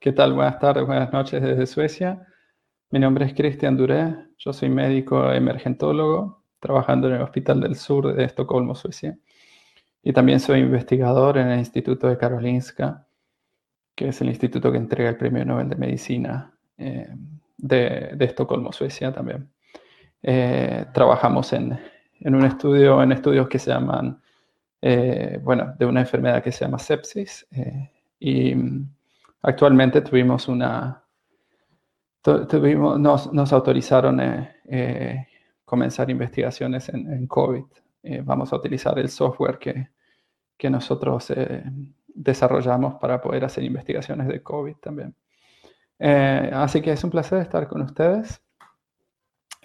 ¿Qué tal? Buenas tardes, buenas noches desde Suecia. Mi nombre es Cristian Duré, yo soy médico emergentólogo, trabajando en el Hospital del Sur de Estocolmo, Suecia. Y también soy investigador en el Instituto de Karolinska, que es el instituto que entrega el Premio Nobel de Medicina eh, de, Estocolmo, Suecia también. Eh, trabajamos en, un estudio, en estudios que se llaman, eh, bueno, de una enfermedad que se llama sepsis. y actualmente tuvimos una, tuvimos, nos, autorizaron eh, comenzar investigaciones en, COVID. vamos a utilizar el software que, que nosotros desarrollamos para poder hacer investigaciones de COVID también. Eh, así que es un placer estar con ustedes.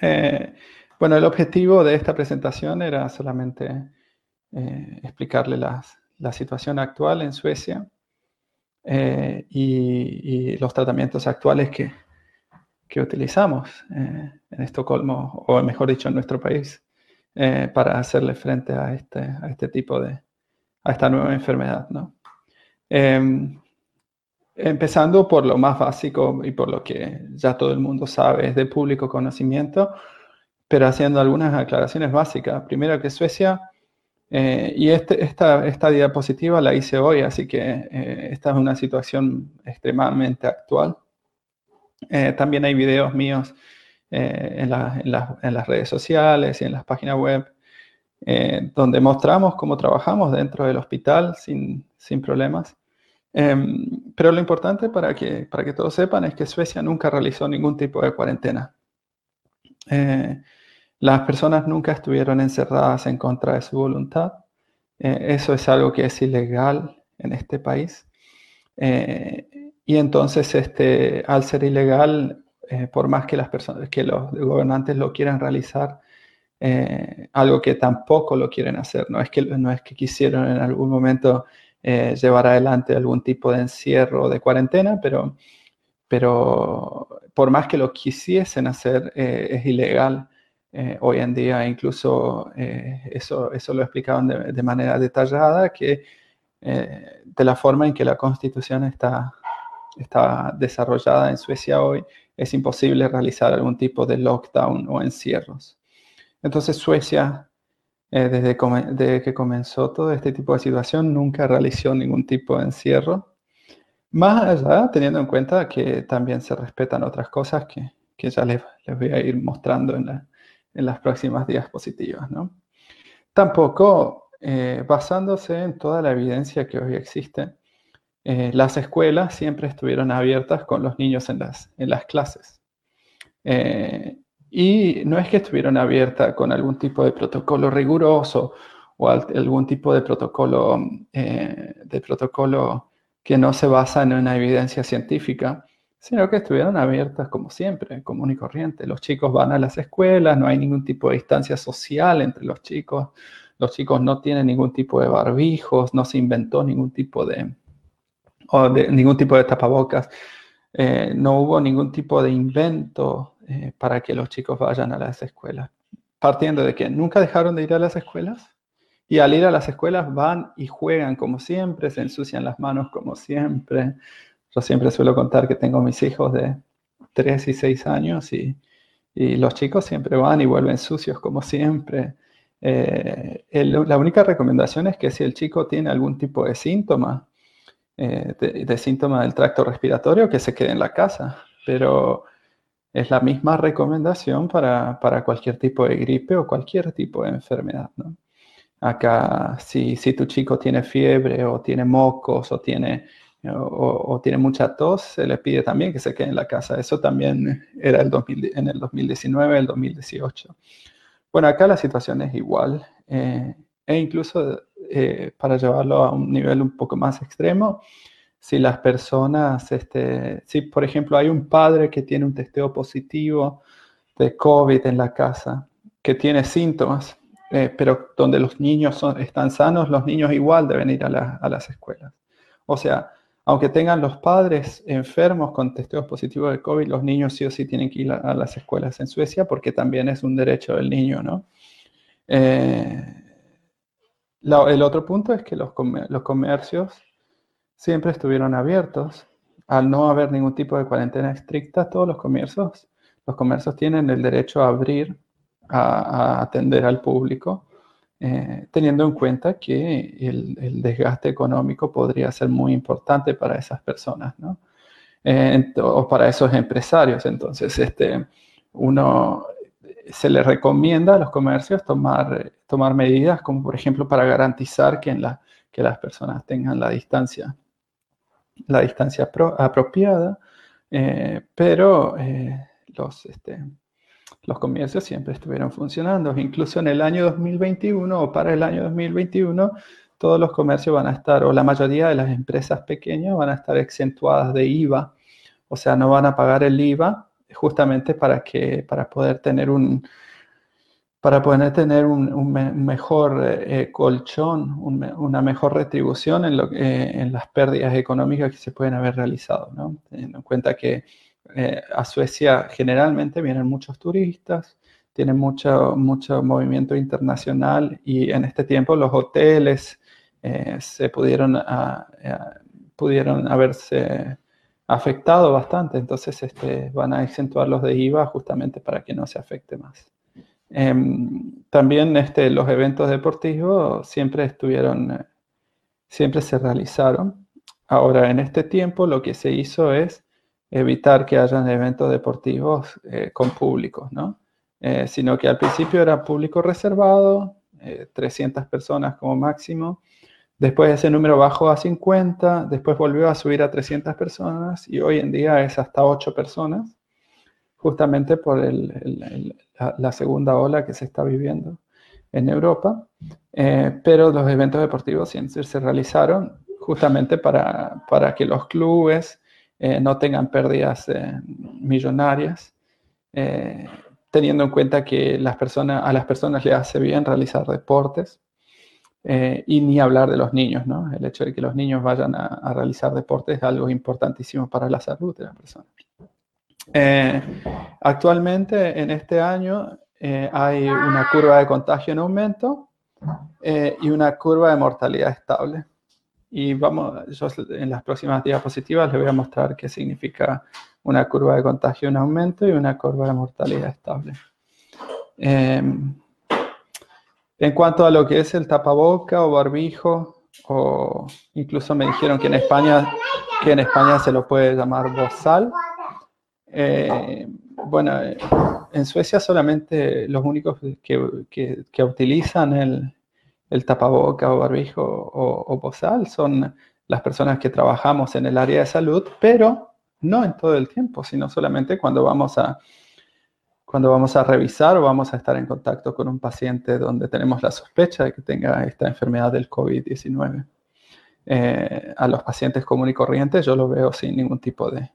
Eh, bueno, el objetivo de esta presentación era solamente eh, explicarle la situación actual en Suecia y, los tratamientos actuales que, que utilizamos en Estocolmo, o mejor dicho, en nuestro país, para hacerle frente a este, a este tipo de, a esta nueva enfermedad, ¿no? Em, Empezando por lo más básico y por lo que ya todo el mundo sabe, es de público conocimiento, pero haciendo algunas aclaraciones básicas. Primero que Suecia, eh, y este, esta, esta, diapositiva la hice hoy, así que eh, esta es una situación extremadamente actual. Eh, también hay videos míos en, en, en, las redes sociales y en las páginas web, donde mostramos cómo trabajamos dentro del hospital sin, sin problemas. Em, pero lo importante para que, para que todos sepan es que Suecia nunca realizó ningún tipo de cuarentena. Eh, las personas nunca estuvieron encerradas en contra de su voluntad. Eh, eso es algo que es ilegal en este país. Eh, y entonces, este, al ser ilegal, por más que las personas, que los gobernantes lo quieran realizar, algo que tampoco lo quieren hacer. No es que, no es que quisieron en algún momento eh, llevar adelante algún tipo de encierro de cuarentena, pero, pero por más que lo quisiesen hacer, eh, es ilegal eh, hoy en día. Incluso eso, eso lo explicaban de, de manera detallada, que de la forma en que la constitución está, está desarrollada en Suecia hoy, es imposible realizar algún tipo de lockdown o encierros. Entonces Suecia eh, desde, que comenzó todo este tipo de situación, nunca realizó ningún tipo de encierro. Más allá, teniendo en cuenta que también se respetan otras cosas que, que ya les, les, voy a ir mostrando en, la, en las próximas diapositivas. ¿no? Tampoco, eh, basándose en toda la evidencia que hoy existe, eh, las escuelas siempre estuvieron abiertas con los niños en las, en las clases. Y no es que estuvieran abiertas con algún tipo de protocolo riguroso o algún tipo de protocolo, eh, de protocolo que no se basa en una evidencia científica, sino que estuvieron abiertas como siempre, común y corriente. Los chicos van a las escuelas, no hay ningún tipo de distancia social entre los chicos, los chicos no tienen ningún tipo de barbijos, no se inventó ningún tipo de ningún tipo de tapabocas, eh, no hubo ningún tipo de invento eh, para que los chicos vayan a las escuelas. Partiendo de que nunca dejaron de ir a las escuelas y al ir a las escuelas van y juegan como siempre, se ensucian las manos como siempre. Yo siempre suelo contar que tengo mis hijos de 3 y 6 años y, y los chicos siempre van y vuelven sucios como siempre. Eh, la única recomendación es que si el chico tiene algún tipo de síntoma, eh, de, de, síntoma del tracto respiratorio, que se quede en la casa. Pero es la misma recomendación para, cualquier tipo de gripe o cualquier tipo de enfermedad. Acá, si, si, tu chico tiene fiebre o tiene mocos o tiene, o, tiene mucha tos, se le pide también que se quede en la casa. Eso también era el en el 2019, el 2018. Bueno, acá la situación es igual. Eh, e incluso eh, para llevarlo a un nivel un poco más extremo, si las personas, este, si por ejemplo hay un padre que tiene un testeo positivo de COVID en la casa, que tiene síntomas, eh, pero donde los niños son, están sanos, los niños igual deben ir a, a, las escuelas. O sea, aunque tengan los padres enfermos con testeos positivos de COVID, los niños sí o sí tienen que ir a, las escuelas en Suecia porque también es un derecho del niño, ¿no? Eh, el otro punto es que los, los comercios siempre estuvieron abiertos. al no haber ningún tipo de cuarentena estricta, todos los comercios, los comercios tienen el derecho a abrir, a, atender al público, eh, teniendo en cuenta que el, desgaste económico podría ser muy importante para esas personas, ¿no? Eh, o para esos empresarios. Entonces, este, uno se le recomienda a los comercios tomar, tomar medidas como, por ejemplo, para garantizar que, en que las personas tengan la distancia la distancia apropiada, eh, pero eh, los, este, los comercios siempre estuvieron funcionando. Incluso en el año 2021 o para el año 2021, todos los comercios van a estar, o la mayoría de las empresas pequeñas van a estar exentuadas de IVA, o sea, no van a pagar el IVA justamente para, que, para poder tener un, para poder tener un, mejor eh, colchón, una mejor retribución en, lo, eh, en, las pérdidas económicas que se pueden haber realizado, ¿no? teniendo en cuenta que eh, a Suecia generalmente vienen muchos turistas, tienen mucho, mucho movimiento internacional y en este tiempo los hoteles se pudieron, pudieron haberse afectado bastante, entonces este, van a exentuarlos de IVA justamente para que no se afecte más. Em, también este, los eventos deportivos siempre estuvieron, eh, siempre se realizaron. Ahora, en este tiempo lo que se hizo es evitar que hayan eventos deportivos eh, con públicos, ¿no? Eh, sino que al principio era público reservado, 300 personas como máximo. Después ese número bajó a 50, después volvió a subir a 300 personas y hoy en día es hasta 8 personas justamente por la, segunda ola que se está viviendo en Europa. Eh, pero los eventos deportivos se realizaron justamente para, para que los clubes eh, no tengan pérdidas eh, millonarias, teniendo en cuenta que a las personas les hace bien realizar deportes. y ni hablar de los niños, ¿no? El hecho de que los niños vayan a, a realizar deportes es algo importantísimo para la salud de las personas. Eh, actualmente, en este año, eh, hay una curva de contagio en aumento eh, y una curva de mortalidad estable. Y vamos, yo en las próximas diapositivas les voy a mostrar qué significa una curva de contagio en aumento y una curva de mortalidad estable. Em, en cuanto a lo que es el tapaboca o barbijo, o incluso me dijeron que en España, que en España se lo puede llamar bozal, eh, bueno, en Suecia solamente los únicos que, que, utilizan el, el, tapaboca o barbijo o, o bozal son las personas que trabajamos en el área de salud, pero no en todo el tiempo, sino solamente cuando vamos a, cuando vamos a revisar o vamos a estar en contacto con un paciente donde tenemos la sospecha de que tenga esta enfermedad del COVID-19. Eh, a los pacientes comunes y corrientes yo lo veo sin ningún tipo de,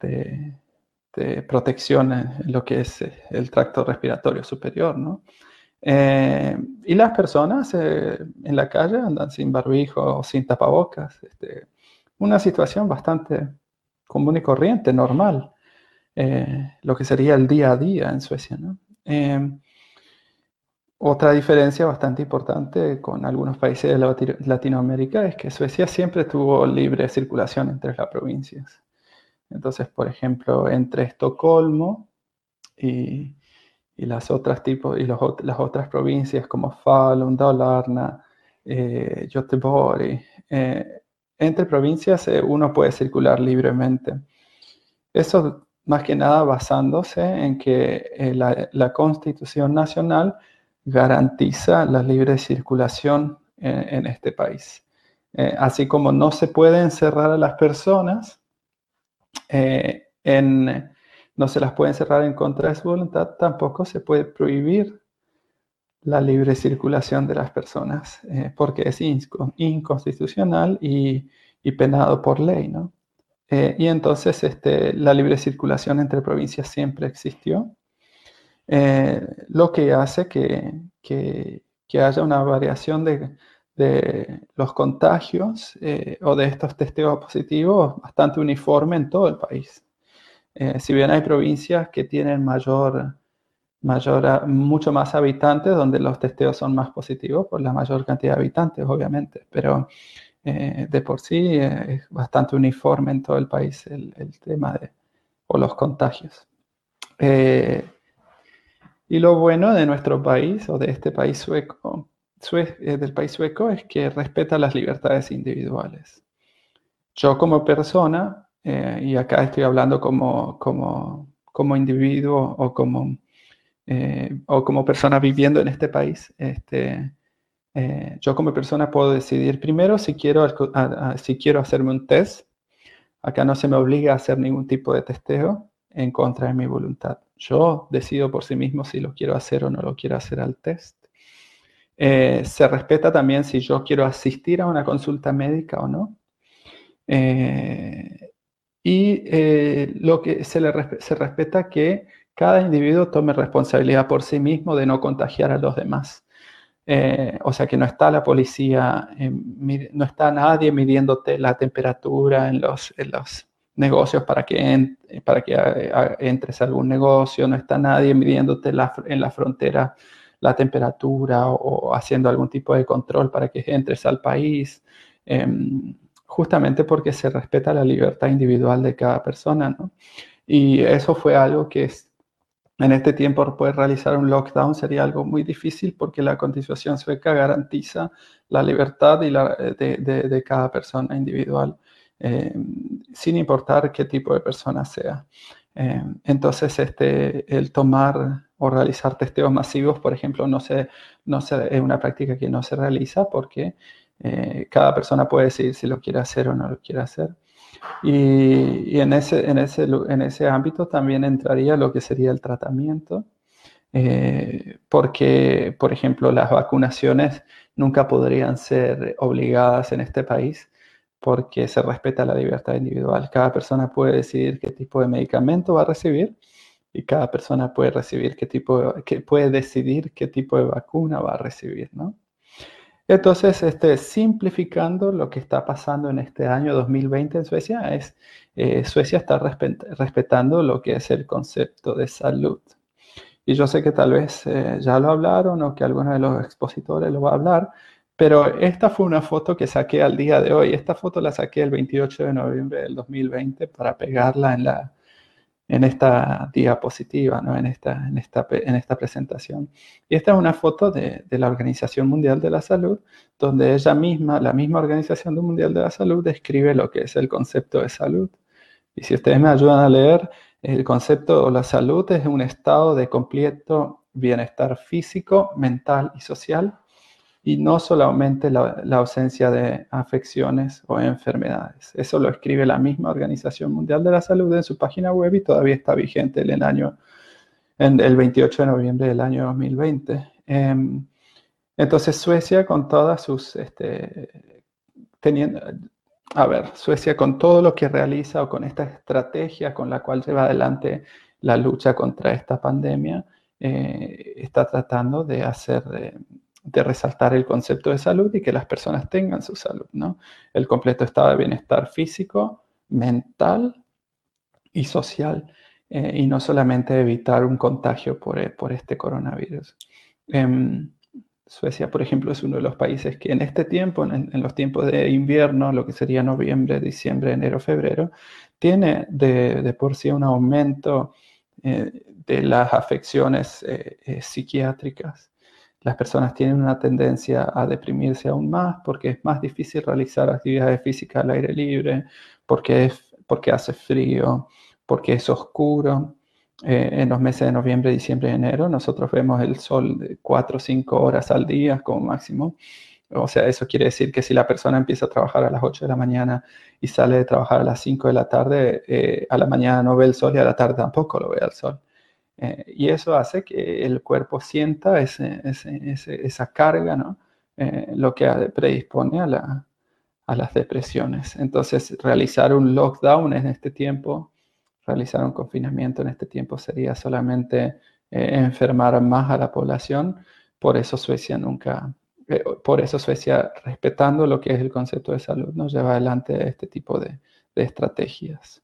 de protección en lo que es eh, el tracto respiratorio superior, ¿no? Eh, y las personas eh, en la calle andan sin barbijo o sin tapabocas. Este, una situación bastante común y corriente, normal, lo que sería el día a día en Suecia. ¿no? otra diferencia bastante importante con algunos países de Latinoamérica es que Suecia siempre tuvo libre circulación entre las provincias. Entonces, por ejemplo, entre Estocolmo y, las otras tipos y las otras provincias como Falun, Dalarna, eh, eh, entre provincias eh, uno puede circular libremente. Eso más que nada basándose en que eh, la, Constitución Nacional garantiza la libre circulación en este país. así como no se puede encerrar a las personas, en, no se las puede cerrar en contra de su voluntad, tampoco se puede prohibir la libre circulación de las personas, eh, porque es inconstitucional y, penado por ley, ¿no? Eh, y entonces este, la libre circulación entre provincias siempre existió, lo que hace que, que, que, haya una variación de, de los contagios eh, o de estos testeos positivos bastante uniforme en todo el país. Eh, si bien hay provincias que tienen mayor, mayor, mucho más habitantes, donde los testeos son más positivos por la mayor cantidad de habitantes, obviamente, pero de por sí es bastante uniforme en todo el país el, tema de o los contagios. y lo bueno de nuestro país o de este país sueco, del país sueco es que respeta las libertades individuales. Yo como persona, y acá estoy hablando como, como, como individuo o como eh, o como persona viviendo en este país, este, eh, yo como persona puedo decidir primero si quiero, si quiero hacerme un test. Acá no se me obliga a hacer ningún tipo de testeo en contra de mi voluntad. Yo decido por sí mismo si lo quiero hacer o no lo quiero hacer al test. Eh, se respeta también si yo quiero asistir a una consulta médica o no. Y lo que se, le, se respeta que cada individuo tome responsabilidad por sí mismo de no contagiar a los demás. Eh, o sea que no está la policía, no está nadie midiéndote la temperatura en los, los negocios para que, para que entres a algún negocio, no está nadie midiéndote en la frontera la temperatura o, haciendo algún tipo de control para que entres al país, em, justamente porque se respeta la libertad individual de cada persona. Y eso fue algo que es, en este tiempo poder realizar un lockdown sería algo muy difícil porque la Constitución sueca garantiza la libertad y la, de, cada persona individual, eh, sin importar qué tipo de persona sea. Eh, entonces, este, el tomar o realizar testeos masivos, por ejemplo, no, se, no se, es una práctica que no se realiza porque eh, cada persona puede decidir si lo quiere hacer o no lo quiere hacer. Y, en, ese, en, ese, en ese ámbito también entraría lo que sería el tratamiento, eh, porque, por ejemplo, las vacunaciones nunca podrían ser obligadas en este país porque se respeta la libertad individual. Cada persona puede decidir qué tipo de medicamento va a recibir y cada persona puede recibir qué tipo, que puede decidir qué tipo de vacuna va a recibir, ¿no? Entonces, este, simplificando lo que está pasando en este año 2020 en Suecia, es eh, Suecia está respetando lo que es el concepto de salud. Y yo sé que tal vez eh, ya lo hablaron o que alguno de los expositores lo va a hablar, pero esta fue una foto que saqué al día de hoy. Esta foto la saqué el 28 de noviembre del 2020 para pegarla en la, en esta diapositiva, ¿no? en, esta, en, esta, en esta presentación. Y esta es una foto de, de, la Organización Mundial de la Salud, donde ella misma, la misma Organización Mundial de la Salud, describe lo que es el concepto de salud. Y si ustedes me ayudan a leer, el concepto de la salud es un estado de completo bienestar físico, mental y social y no solamente la, ausencia de afecciones o enfermedades. Eso lo escribe la misma Organización Mundial de la Salud en su página web y todavía está vigente el, año, en el 28 de noviembre del año 2020. Em, entonces Suecia con todas sus, este, teniendo, a ver, Suecia con todo lo que realiza o con esta estrategia con la cual lleva adelante la lucha contra esta pandemia, eh, está tratando de hacer... Eh, de resaltar el concepto de salud y que las personas tengan su salud, ¿no? El completo estado de bienestar físico, mental y social, eh, y no solamente evitar un contagio por, eh, por este coronavirus. Em, Suecia, por ejemplo, es uno de los países que en este tiempo, en, los tiempos de invierno, lo que sería noviembre, diciembre, enero, febrero, tiene de, por sí un aumento eh, de las afecciones psiquiátricas las personas tienen una tendencia a deprimirse aún más porque es más difícil realizar actividades físicas al aire libre, porque, es, porque hace frío, porque es oscuro. Eh, en los meses de noviembre, diciembre y enero, nosotros vemos el sol de 4 o 5 horas al día como máximo. O sea, eso quiere decir que si la persona empieza a trabajar a las 8 de la mañana y sale de trabajar a las 5 de la tarde, eh, a la mañana no ve el sol y a la tarde tampoco lo ve el sol. Eh, y eso hace que el cuerpo sienta esa carga, ¿no? Eh, lo que predispone a, la, a, las depresiones. Entonces, realizar un lockdown en este tiempo, realizar un confinamiento en este tiempo sería solamente eh, enfermar más a la población. Por eso Suecia nunca, por eso Suecia, respetando lo que es el concepto de salud, nos lleva adelante este tipo de, de estrategias.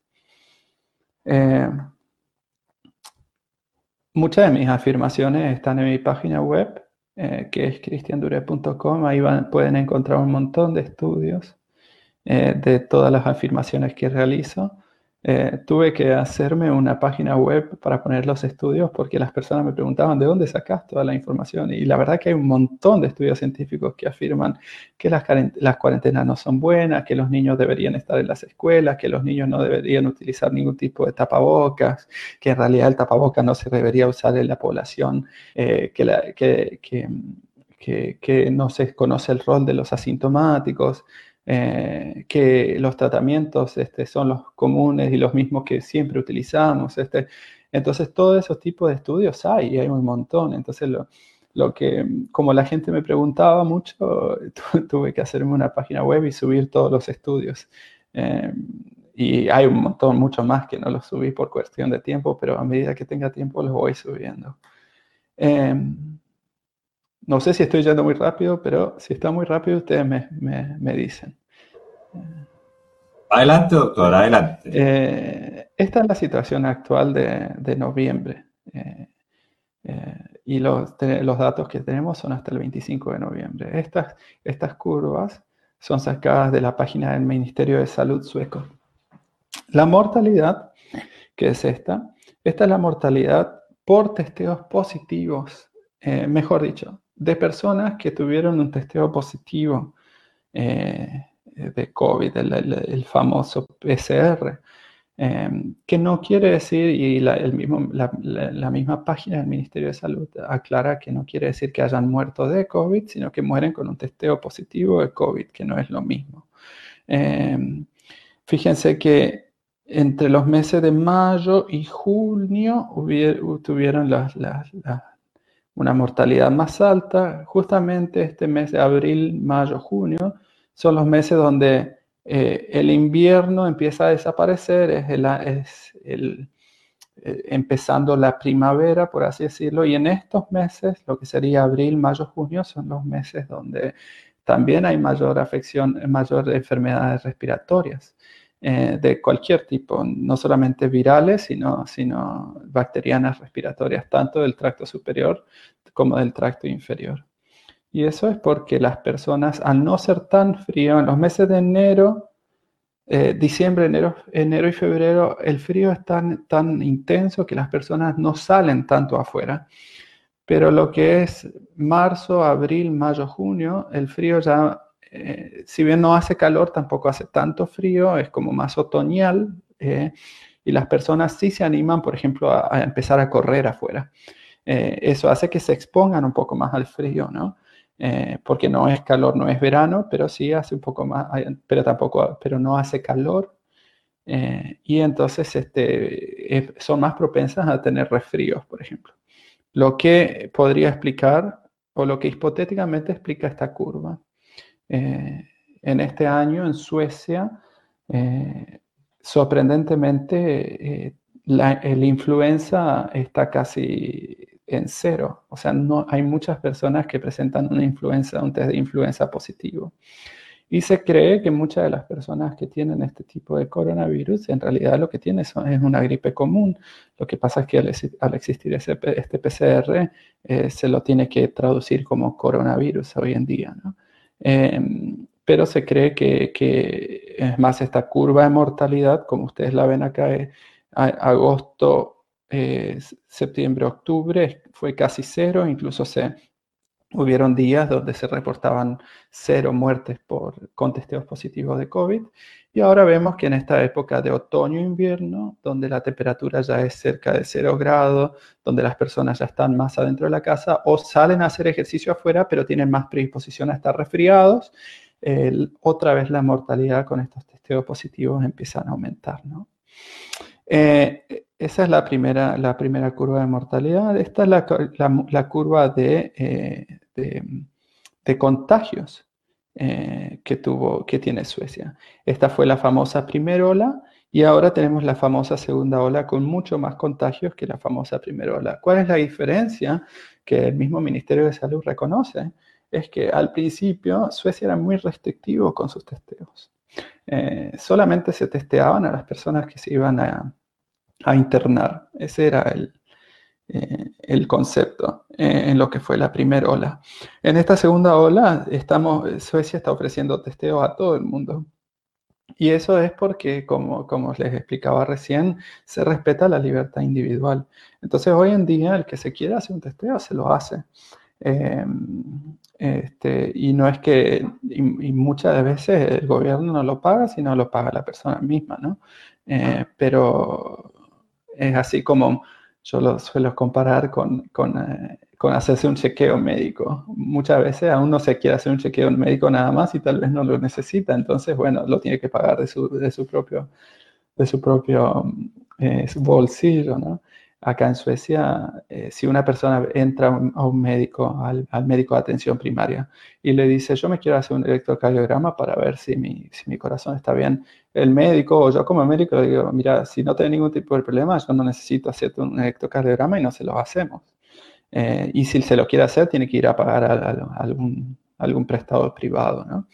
Muchas de mis afirmaciones están en mi página web, eh, que es cristiandure.com. Ahí van, pueden encontrar un montón de estudios de todas las afirmaciones que realizo. Eh, tuve que hacerme una página web para poner los estudios porque las personas me preguntaban de dónde sacas toda la información. Y la verdad que hay un montón de estudios científicos que afirman que las, las cuarentenas no son buenas, que los niños deberían estar en las escuelas, que los niños no deberían utilizar ningún tipo de tapabocas, que en realidad el tapabocas no se debería usar en la población, eh, que, que, que, que no se conoce el rol de los asintomáticos. Eh, que los tratamientos este, son los comunes y los mismos que siempre utilizamos. Este. Entonces, todos esos tipos de estudios hay, y hay un montón. Entonces, lo, lo que, como la gente me preguntaba mucho, tuve que hacerme una página web y subir todos los estudios. Eh, y hay un montón, mucho más que no los subí por cuestión de tiempo, pero a medida que tenga tiempo los voy subiendo. Eh, no sé si estoy yendo muy rápido, pero si está muy rápido, ustedes me, dicen. Adelante, doctor, adelante. Eh, esta es la situación actual de, noviembre. Eh, eh, y los, los, datos que tenemos son hasta el 25 de noviembre. Estas, estas curvas son sacadas de la página del Ministerio de Salud sueco. La mortalidad, que es esta, esta es la mortalidad por testeos positivos, mejor dicho, de personas que tuvieron un testeo positivo eh, de COVID, el, famoso PCR, em, que no quiere decir, y la, la, misma página del Ministerio de Salud aclara que no quiere decir que hayan muerto de COVID, sino que mueren con un testeo positivo de COVID, que no es lo mismo. Em, fíjense que entre los meses de mayo y junio tuvieron las una mortalidad más alta, justamente este mes de abril, mayo, junio, son los meses donde eh, el invierno empieza a desaparecer, es, el, es el, eh, empezando la primavera, por así decirlo, y en estos meses, lo que sería abril, mayo, junio, son los meses donde también hay mayor afección, mayor enfermedades respiratorias. Eh, de cualquier tipo, no solamente virales, sino, sino bacterianas respiratorias, tanto del tracto superior como del tracto inferior. Y eso es porque las personas, al no ser tan frío, en los meses de enero, eh, diciembre, enero, enero y febrero, el frío es tan, tan intenso que las personas no salen tanto afuera. Pero lo que es marzo, abril, mayo, junio, el frío ya eh, si bien no hace calor, tampoco hace tanto frío, es como más otoñal. Eh, y las personas sí se animan, por ejemplo, a, empezar a correr afuera. Eh, eso hace que se expongan un poco más al frío, ¿no? porque no es calor, no es verano, pero sí hace un poco más, pero tampoco, pero no hace calor. y entonces este, son más propensas a tener resfríos, por ejemplo. Lo que podría explicar, o lo que hipotéticamente explica esta curva, eh, en este año en Suecia, eh, sorprendentemente, eh, la, influenza está casi en cero. O sea, no hay muchas personas que presentan una influenza, un test de influenza positivo. Y se cree que muchas de las personas que tienen este tipo de coronavirus, en realidad lo que tienen es una gripe común. Lo que pasa es que al, existir ese, este PCR, se lo tiene que traducir como coronavirus hoy en día. ¿no? Em, pero se cree que, es más esta curva de mortalidad, como ustedes la ven acá, agosto, eh, septiembre, octubre, fue casi cero, incluso se hubieron días donde se reportaban cero muertes por contesteos positivos de COVID. Y ahora vemos que en esta época de otoño-invierno, donde la temperatura ya es cerca de cero grados, donde las personas ya están más adentro de la casa o salen a hacer ejercicio afuera, pero tienen más predisposición a estar resfriados, otra vez la mortalidad con estos testeos positivos empieza a aumentar. Eh, esa es la primera, la primera curva de mortalidad. Esta es la, curva de, eh, de contagios. Eh, que, tuvo, que tiene Suecia. Esta fue la famosa primera ola y ahora tenemos la famosa segunda ola con mucho más contagios que la famosa primera ola. ¿Cuál es la diferencia que el mismo Ministerio de Salud reconoce? Es que al principio Suecia era muy restrictivo con sus testeos. Eh, solamente se testeaban a las personas que se iban a, a internar. Ese era el, eh, el concepto eh, en lo que fue la primera ola. En esta segunda ola, estamos, Suecia está ofreciendo testeo a todo el mundo. Y eso es porque, como, como les explicaba recién, se respeta la libertad individual. Entonces, hoy en día, el que se quiera hacer un testeo, se lo hace. Em, este, y no es que, muchas veces el gobierno no lo paga, sino lo paga la persona misma, ¿no? Eh, pero es así como yo lo suelo comparar con, con, eh, con, hacerse un chequeo médico. Muchas veces aún no se quiere hacer un chequeo médico nada más y tal vez no lo necesita, entonces, bueno, lo tiene que pagar de su, de su propio, de su propio eh, bolsillo, ¿no? Acá en Suecia, eh, si una persona entra a un médico, al, médico de atención primaria, y le dice, yo me quiero hacer un electrocardiograma para ver si mi, si mi corazón está bien, el médico o yo como médico le digo, mira, si no tiene ningún tipo de problema, yo no necesito hacerte un electrocardiograma y no se lo hacemos. Eh, y si se lo quiere hacer, tiene que ir a pagar a, algún, algún prestador privado, ¿no?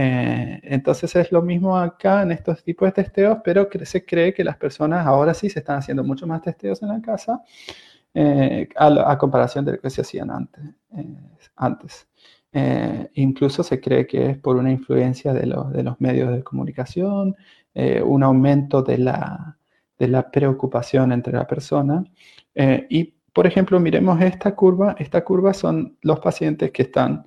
Eh, entonces es lo mismo acá en estos tipos de testeos, pero se cree que las personas ahora sí se están haciendo mucho más testeos en la casa eh, a, comparación de lo que se hacían antes. Eh, antes. incluso se cree que es por una influencia de, de los medios de comunicación, un aumento de la, de la, preocupación entre la persona. y, por ejemplo, miremos esta curva. Esta curva son los pacientes que están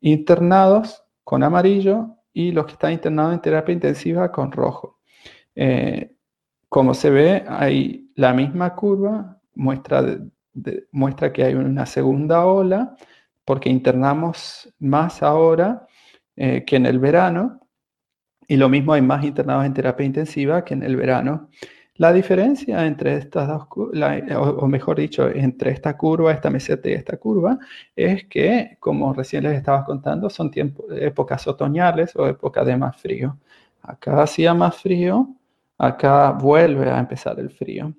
internados con amarillo y los que están internados en terapia intensiva con rojo. Eh, como se ve, hay la misma curva, muestra, muestra que hay una segunda ola, porque internamos más ahora eh, que en el verano, y lo mismo hay más internados en terapia intensiva que en el verano. La diferencia entre estas dos, o mejor dicho, entre esta curva, esta meseta y esta curva, es que, como recién les estaba contando, son épocas otoñales o épocas de más frío. Acá hacía más frío, acá vuelve a empezar el frío.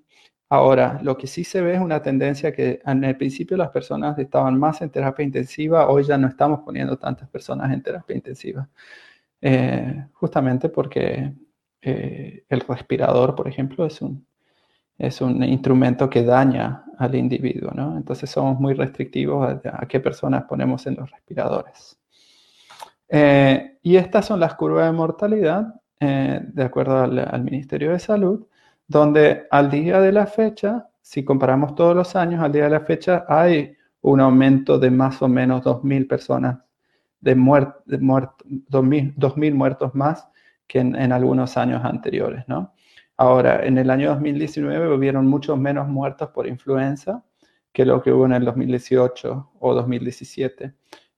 Ahora, lo que sí se ve es una tendencia que en el principio las personas estaban más en terapia intensiva, hoy ya no estamos poniendo tantas personas en terapia intensiva, eh, justamente porque eh, el respirador, por ejemplo, es un, es un instrumento que daña al individuo, ¿no? Entonces somos muy restrictivos a, qué personas ponemos en los respiradores. Eh, y estas son las curvas de mortalidad, eh, de acuerdo al, Ministerio de Salud, donde al día de la fecha, si comparamos todos los años, al día de la fecha hay un aumento de más o menos 2.000 personas, de, muert, de 2.000 muertos más que en, algunos años anteriores, ¿no? Ahora, en el año 2019 hubieron muchos menos muertos por influenza que lo que hubo en el 2018 o 2017.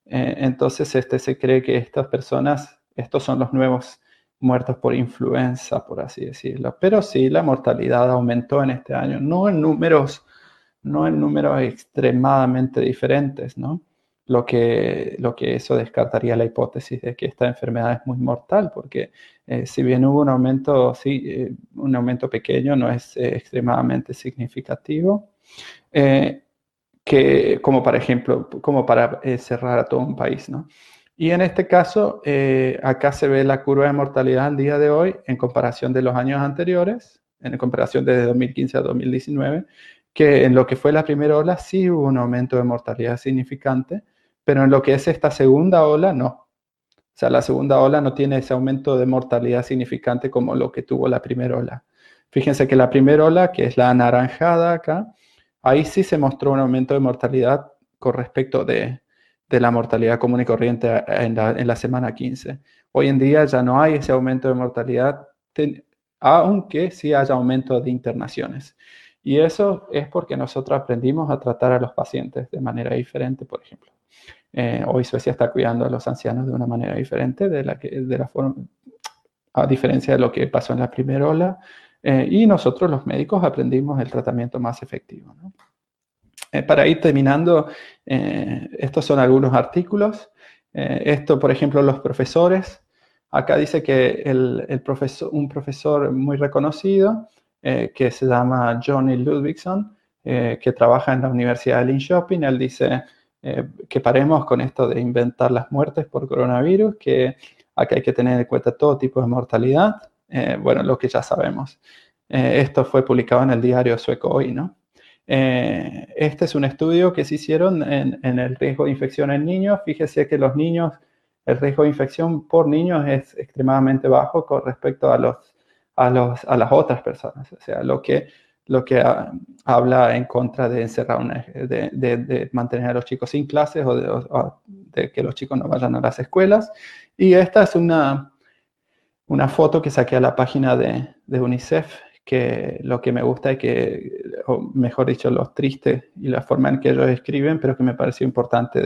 Eh, entonces, este, se cree que estas personas, estos son los nuevos muertos por influenza, por así decirlo. Pero sí, la mortalidad aumentó en este año, no en números, no en números extremadamente diferentes, ¿no? Lo que, lo que eso descartaría la hipótesis de que esta enfermedad es muy mortal, porque eh, si bien hubo un aumento, sí, eh, un aumento pequeño, no es eh, extremadamente significativo, que, como para ejemplo, como para cerrar a todo un país, ¿no? Y en este caso, acá se ve la curva de mortalidad al día de hoy en comparación de los años anteriores, en comparación desde 2015 a 2019, que en lo que fue la primera ola sí hubo un aumento de mortalidad significante, pero en lo que es esta segunda ola, no. O sea, la segunda ola no tiene ese aumento de mortalidad significante como lo que tuvo la primera ola. Fíjense que la primera ola, que es la anaranjada acá, ahí sí se mostró un aumento de mortalidad con respecto de, la mortalidad común y corriente en la, semana 15. Hoy en día ya no hay ese aumento de mortalidad, aunque sí haya aumento de internaciones. Y eso es porque nosotros aprendimos a tratar a los pacientes de manera diferente, por ejemplo. Eh, hoy Suecia está cuidando a los ancianos de una manera diferente de la que, de la forma, a diferencia de lo que pasó en la primera ola. Eh, y nosotros los médicos aprendimos el tratamiento más efectivo. Eh, para ir terminando, estos son algunos artículos. esto, por ejemplo, los profesores. Acá dice que el, el profesor, un profesor muy reconocido, que se llama Johnny Ludvigson, que trabaja en la Universidad de Linköping, él dice, eh, que paremos con esto de inventar las muertes por coronavirus, que acá hay que tener en cuenta todo tipo de mortalidad, eh, bueno, lo que ya sabemos. Eh, esto fue publicado en el diario sueco hoy, ¿no? este es un estudio que se hicieron en, el riesgo de infección en niños. Fíjese que los niños el riesgo de infección por niños es extremadamente bajo con respecto a, los, a, las otras personas. O sea, lo que, lo que habla en contra de encerrar de, mantener a los chicos sin clases o, de, que los chicos no vayan a las escuelas. Y esta es una, una foto que saqué a la página de, UNICEF que lo que me gusta es que, o mejor dicho, los tristes y la forma en que ellos escriben, pero que me pareció importante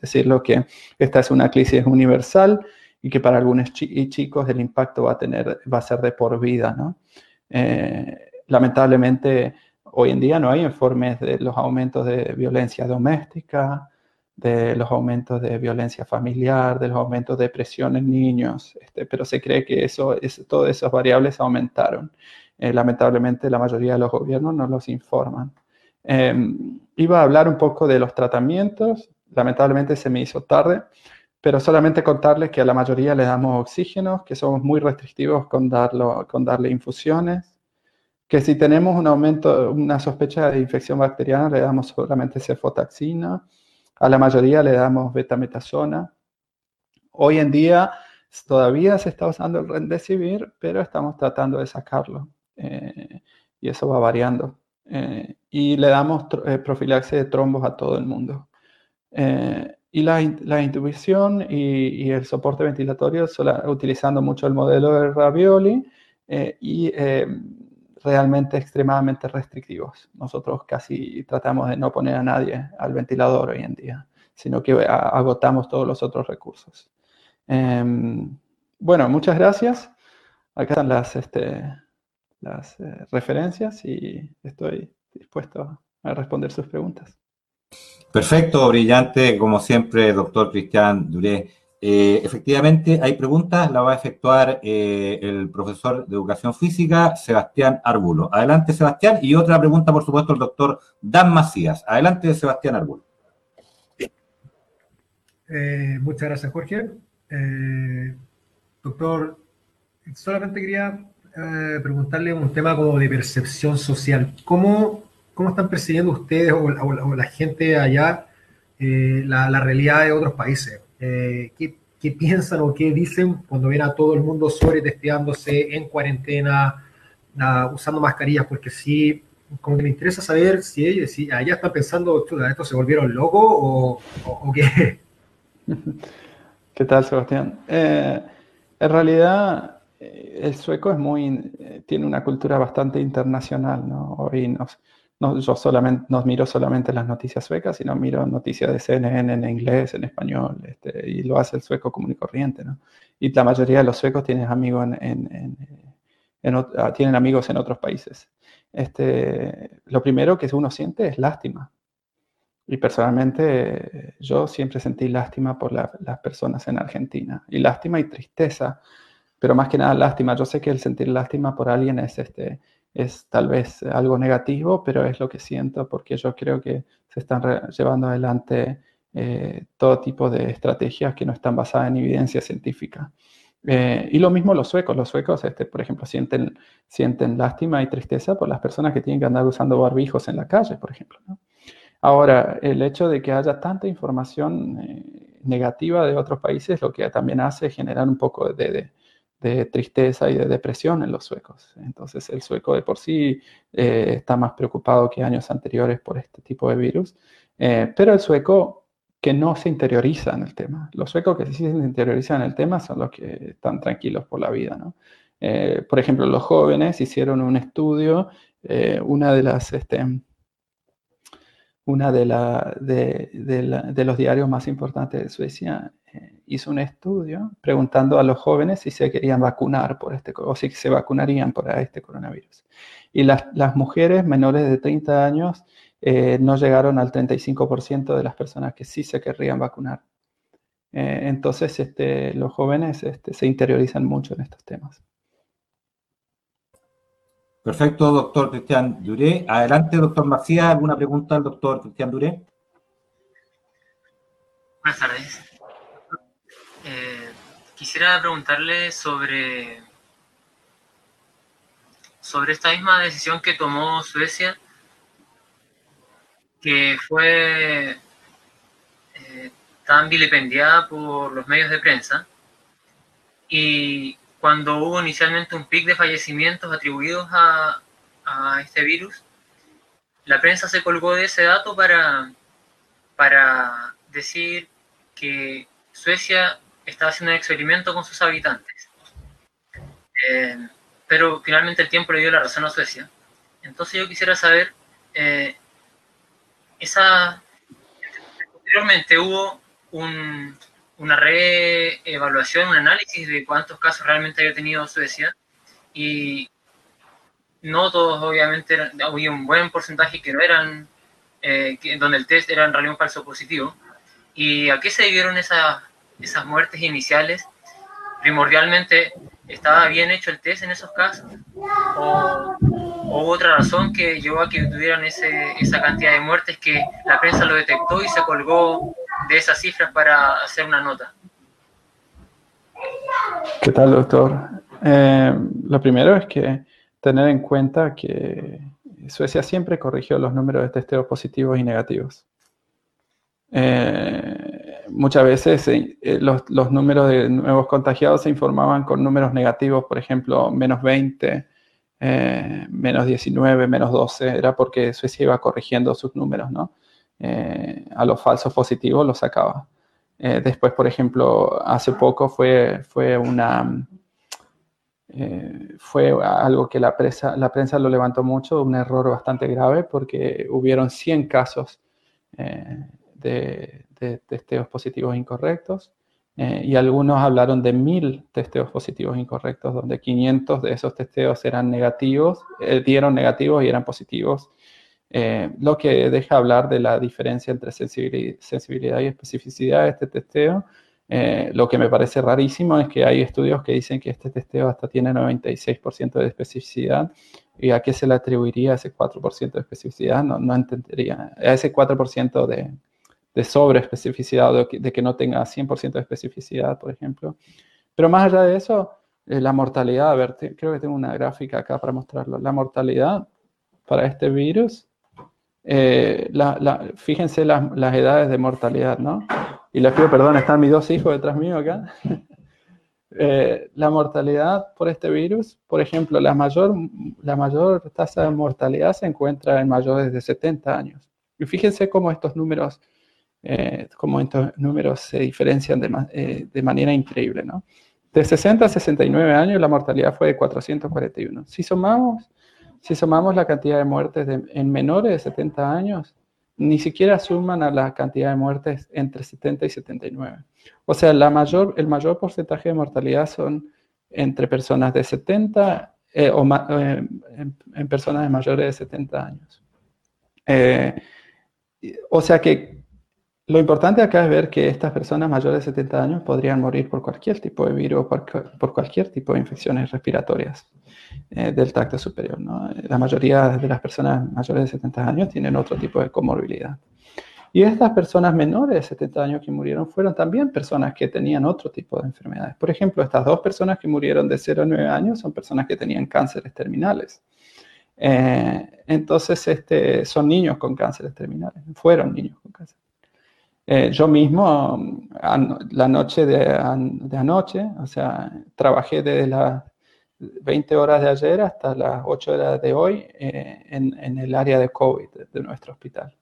decirlo que esta es una crisis universal y que para algunos chicos el impacto va a, tener, va a ser de por vida. ¿no? Eh, lamentablemente, hoy en día no hay informes de los aumentos de violencia doméstica, de los aumentos de violencia familiar, de los aumentos de presión en niños, este, pero se cree que eso, es, todas esas variables aumentaron. Eh, lamentablemente la mayoría de los gobiernos no los informan. Em, iba a hablar un poco de los tratamientos, lamentablemente se me hizo tarde, pero solamente contarles que a la mayoría le damos oxígeno, que somos muy restrictivos con, darlo, con darle infusiones, que si tenemos un aumento, una sospecha de infección bacteriana, le damos solamente cefotaxina, a la mayoría le damos betametasona. Hoy en día todavía se está usando el Remdesivir, pero estamos tratando de sacarlo. Eh, y eso va variando. Eh, y le damos eh, profilaxis de trombos a todo el mundo. Y la, la intubación y, el soporte ventilatorio utilizando mucho el modelo de Ravioli y realmente extremadamente restrictivos. Nosotros casi tratamos de no poner a nadie al ventilador hoy en día, sino que agotamos todos los otros recursos. Em, bueno, muchas gracias. Acá están las, este, las eh, referencias y estoy dispuesto a responder sus preguntas. Perfecto, brillante, como siempre, doctor Cristian Duré. Eh, efectivamente, hay preguntas, la va a efectuar eh, el profesor de Educación Física, Sebastián Arbulo. Adelante, Sebastián. Y otra pregunta, por supuesto, el doctor Dan Macías. Adelante, Sebastián Arbulo. muchas gracias, Jorge. doctor, solamente quería eh, preguntarle un tema como de percepción social. ¿Cómo, cómo están percibiendo ustedes o, la gente allá eh, la, realidad de otros países? Eh, ¿qué, ¿qué, piensan o qué dicen cuando ven a todo el mundo sobretesteándose en cuarentena, usando mascarillas? Porque sí, como que me interesa saber si, si allá están pensando, ¿esto se volvieron locos o, qué? ¿Qué tal, Sebastián? en realidad el sueco es muy, eh, tiene una cultura bastante internacional, ¿no? Hoy nos, no, yo solamente, no miro solamente las noticias suecas, sino miro noticias de CNN en inglés, en español, este, y lo hace el sueco común y corriente, ¿no? Y la mayoría de los suecos tienen amigos en, ah, tienen amigos en otros países. Este, lo primero que uno siente es lástima. Y personalmente yo siempre sentí lástima por las personas en Argentina. Y lástima y tristeza pero más que nada lástima. Yo sé que el sentir lástima por alguien es, este, es tal vez algo negativo, pero es lo que siento porque yo creo que se están llevando adelante eh, todo tipo de estrategias que no están basadas en evidencia científica. Eh, y lo mismo los suecos. Los suecos, este, por ejemplo, sienten, sienten lástima y tristeza por las personas que tienen que andar usando barbijos en la calle, por ejemplo. Ahora, el hecho de que haya tanta información eh, negativa de otros países, lo que también hace es generar un poco de, de tristeza y de depresión en los suecos. Entonces el sueco de por sí eh, está más preocupado que años anteriores por este tipo de virus, eh, pero el sueco que no se interioriza en el tema. Los suecos que sí se interiorizan en el tema son los que están tranquilos por la vida. ¿no? Eh, por ejemplo, los jóvenes hicieron un estudio, una de las... Este, una de, de, los diarios más importantes de Suecia hizo un estudio preguntando a los jóvenes si se querían vacunar por este, o si se vacunarían por este coronavirus. Y las, mujeres menores de 30 años eh, no llegaron al 35% de las personas que sí se querrían vacunar. Eh, entonces, este, los jóvenes este, se interiorizan mucho en estos temas. Perfecto, doctor Cristian Duré. Adelante, doctor Macías. ¿Alguna pregunta al doctor Cristian Duré? Buenas tardes. Quisiera preguntarle sobre, sobre esta misma decisión que tomó Suecia, que fue eh, tan vilipendiada por los medios de prensa. Y cuando hubo inicialmente un pic de fallecimientos atribuidos a, a este virus, la prensa se colgó de ese dato para, para decir que Suecia estaba haciendo un experimento con sus habitantes. Eh, pero finalmente el tiempo le dio la razón a Suecia. Entonces yo quisiera saber, eh, esa, posteriormente hubo un, una reevaluación, un análisis de cuántos casos realmente había tenido Suecia y no todos obviamente, había un buen porcentaje que no eran, eh, donde el test era en realidad un falso positivo. ¿Y a qué se debieron esas, esas muertes iniciales? Primordialmente, ¿estaba bien hecho el test en esos casos? ¿O, otra razón que llevó a que tuvieran esa cantidad de muertes que la prensa lo detectó y se colgó de esas cifras para hacer una nota? ¿Qué tal, doctor? Eh, lo primero es que tener en cuenta que Suecia siempre corrigió los números de testeos positivos y negativos. Eh, muchas veces eh, los, los, números de nuevos contagiados se informaban con números negativos, por ejemplo, menos 20, eh, menos 19, menos 12, era porque Suecia iba corrigiendo sus números, ¿no? a los falsos positivos los sacaba. después, por ejemplo, hace poco fue, fue una eh, fue algo que la prensa, la prensa lo levantó mucho, un error bastante grave porque hubieron 100 casos eh, de, testeos positivos incorrectos eh, y algunos hablaron de 1000 testeos positivos incorrectos, donde 500 de esos testeos eran negativos, dieron negativos y eran positivos, lo que deja hablar de la diferencia entre sensibilidad y especificidad de este testeo eh, lo que me parece rarísimo es que hay estudios que dicen que este testeo hasta tiene 96% de especificidad. ¿Y a qué se le atribuiría ese 4% de especificidad? No, no entendería. A ese 4% de, de sobreespecificidad, de, de que no tenga 100% de especificidad, por ejemplo. Pero más allá de eso, eh, la mortalidad, a ver, creo que tengo una gráfica acá para mostrarlo. La mortalidad para este virus, eh, fíjense las, las edades de mortalidad, ¿no? y les pido perdón, están mis dos hijos detrás mío acá. Eh, la mortalidad por este virus, por ejemplo, la mayor, la mayor tasa de mortalidad se encuentra en mayores de 70 años. Y fíjense cómo estos números, eh, estos números se diferencian de, eh, de, manera increíble. ¿no? De 60 a 69 años la mortalidad fue de 441. Si sumamos, si sumamos la cantidad de muertes en menores de 70 años, ni siquiera suman a la cantidad de muertes entre 70 y 79. O sea, la mayor, el mayor porcentaje de mortalidad son entre personas de 70 eh, o eh, en, personas de mayores de 70 años. Eh, o sea que lo importante acá es ver que estas personas mayores de 70 años podrían morir por cualquier tipo de virus, por, por cualquier tipo de infecciones respiratorias eh, del tracto superior. La mayoría de las personas mayores de 70 años tienen otro tipo de comorbilidad. Y estas personas menores de 70 años que murieron fueron también personas que tenían otro tipo de enfermedades. Por ejemplo, estas dos personas que murieron de 0 a 9 años son personas que tenían cánceres terminales. Eh, entonces, este, son niños con cánceres terminales, fueron niños con cáncer. Eh, yo mismo, la noche de, anoche, o sea, trabajé desde las 20 horas de ayer hasta las 8 horas de hoy eh, en, el área de COVID de, nuestro hospital.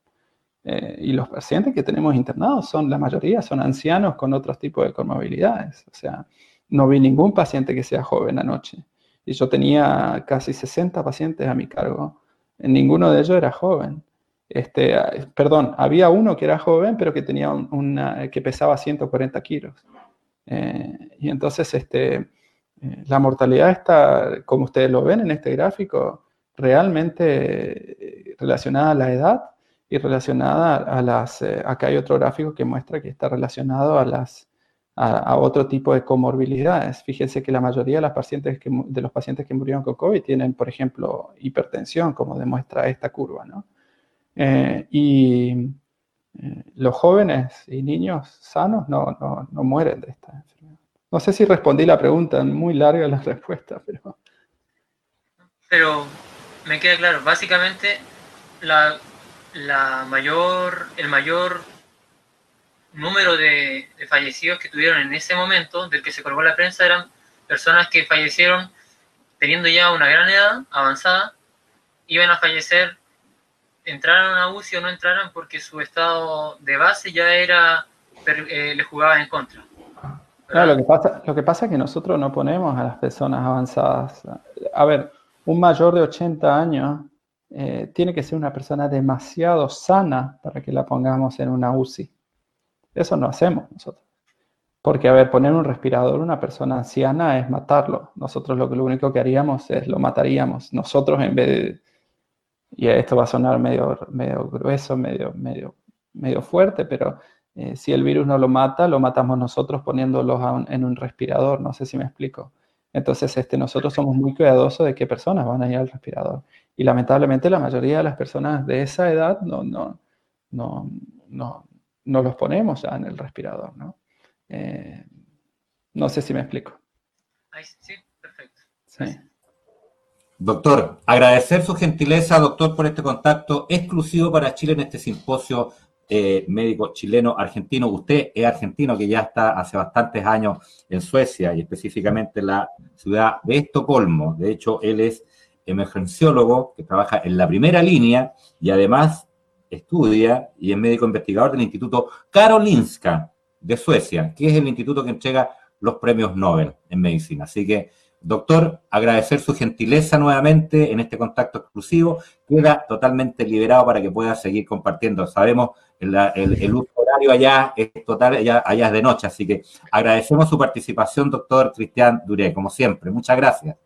Eh, y los pacientes que tenemos internados son, la mayoría son ancianos con otros tipos de comorbilidades. O sea, no vi ningún paciente que sea joven anoche. Y yo tenía casi 60 pacientes a mi cargo. Ninguno de ellos era joven. Este, perdón, había uno que era joven, pero que, tenía una, que pesaba 140 kilos. Eh, y entonces este, eh, la mortalidad está, como ustedes lo ven en este gráfico, realmente eh, relacionada a la edad y relacionada a las, acá hay otro gráfico que muestra que está relacionado a las, a, otro tipo de comorbilidades. Fíjense que la mayoría de, las pacientes que, de los pacientes que murieron con COVID tienen, por ejemplo, hipertensión, como demuestra esta curva, ¿no? Eh, y eh, los jóvenes y niños sanos no, no, no, mueren de esta enfermedad. No sé si respondí la pregunta, muy larga la respuesta, pero... Pero me queda claro, básicamente la, la mayor, el mayor número de, fallecidos que tuvieron en ese momento, del que se colgó la prensa, eran personas que fallecieron teniendo ya una gran edad avanzada, iban a fallecer, entraran a UCI o no entraran porque su estado de base ya era, eh, le jugaba en contra. Claro, lo que, pasa, lo que pasa es que nosotros no ponemos a las personas avanzadas. A ver, un mayor de 80 años eh, tiene que ser una persona demasiado sana para que la pongamos en una UCI. Eso no hacemos nosotros. Porque, a ver, poner un respirador a una persona anciana es matarlo. Nosotros lo, que, lo único que haríamos es lo mataríamos. Nosotros en vez de... Y esto va a sonar medio, medio grueso, medio, medio, medio fuerte, pero eh, si el virus no lo mata, lo matamos nosotros poniéndolo en un respirador. No sé si me explico. Entonces, este, nosotros somos muy cuidadosos de qué personas van a ir al respirador. Y lamentablemente la mayoría de las personas de esa edad no, no, no, no, no los ponemos ya en el respirador, ¿no? Eh, no sé si me explico. Sí, perfecto. Doctor, agradecer su gentileza, doctor, por este contacto exclusivo para Chile en este simposio eh, médico chileno argentino. Usted es argentino que ya está hace bastantes años en Suecia y específicamente en la ciudad de Estocolmo. De hecho, él es emergenciólogo que trabaja en la primera línea y además estudia y es médico investigador del Instituto Karolinska de Suecia, que es el instituto que entrega los premios Nobel en medicina. Así que, doctor, agradecer su gentileza nuevamente en este contacto exclusivo. Queda totalmente liberado para que pueda seguir compartiendo. Sabemos el, el, uso horario allá es total, allá, allá es de noche, así que agradecemos su participación, doctor Cristian Duré, como siempre. Muchas gracias.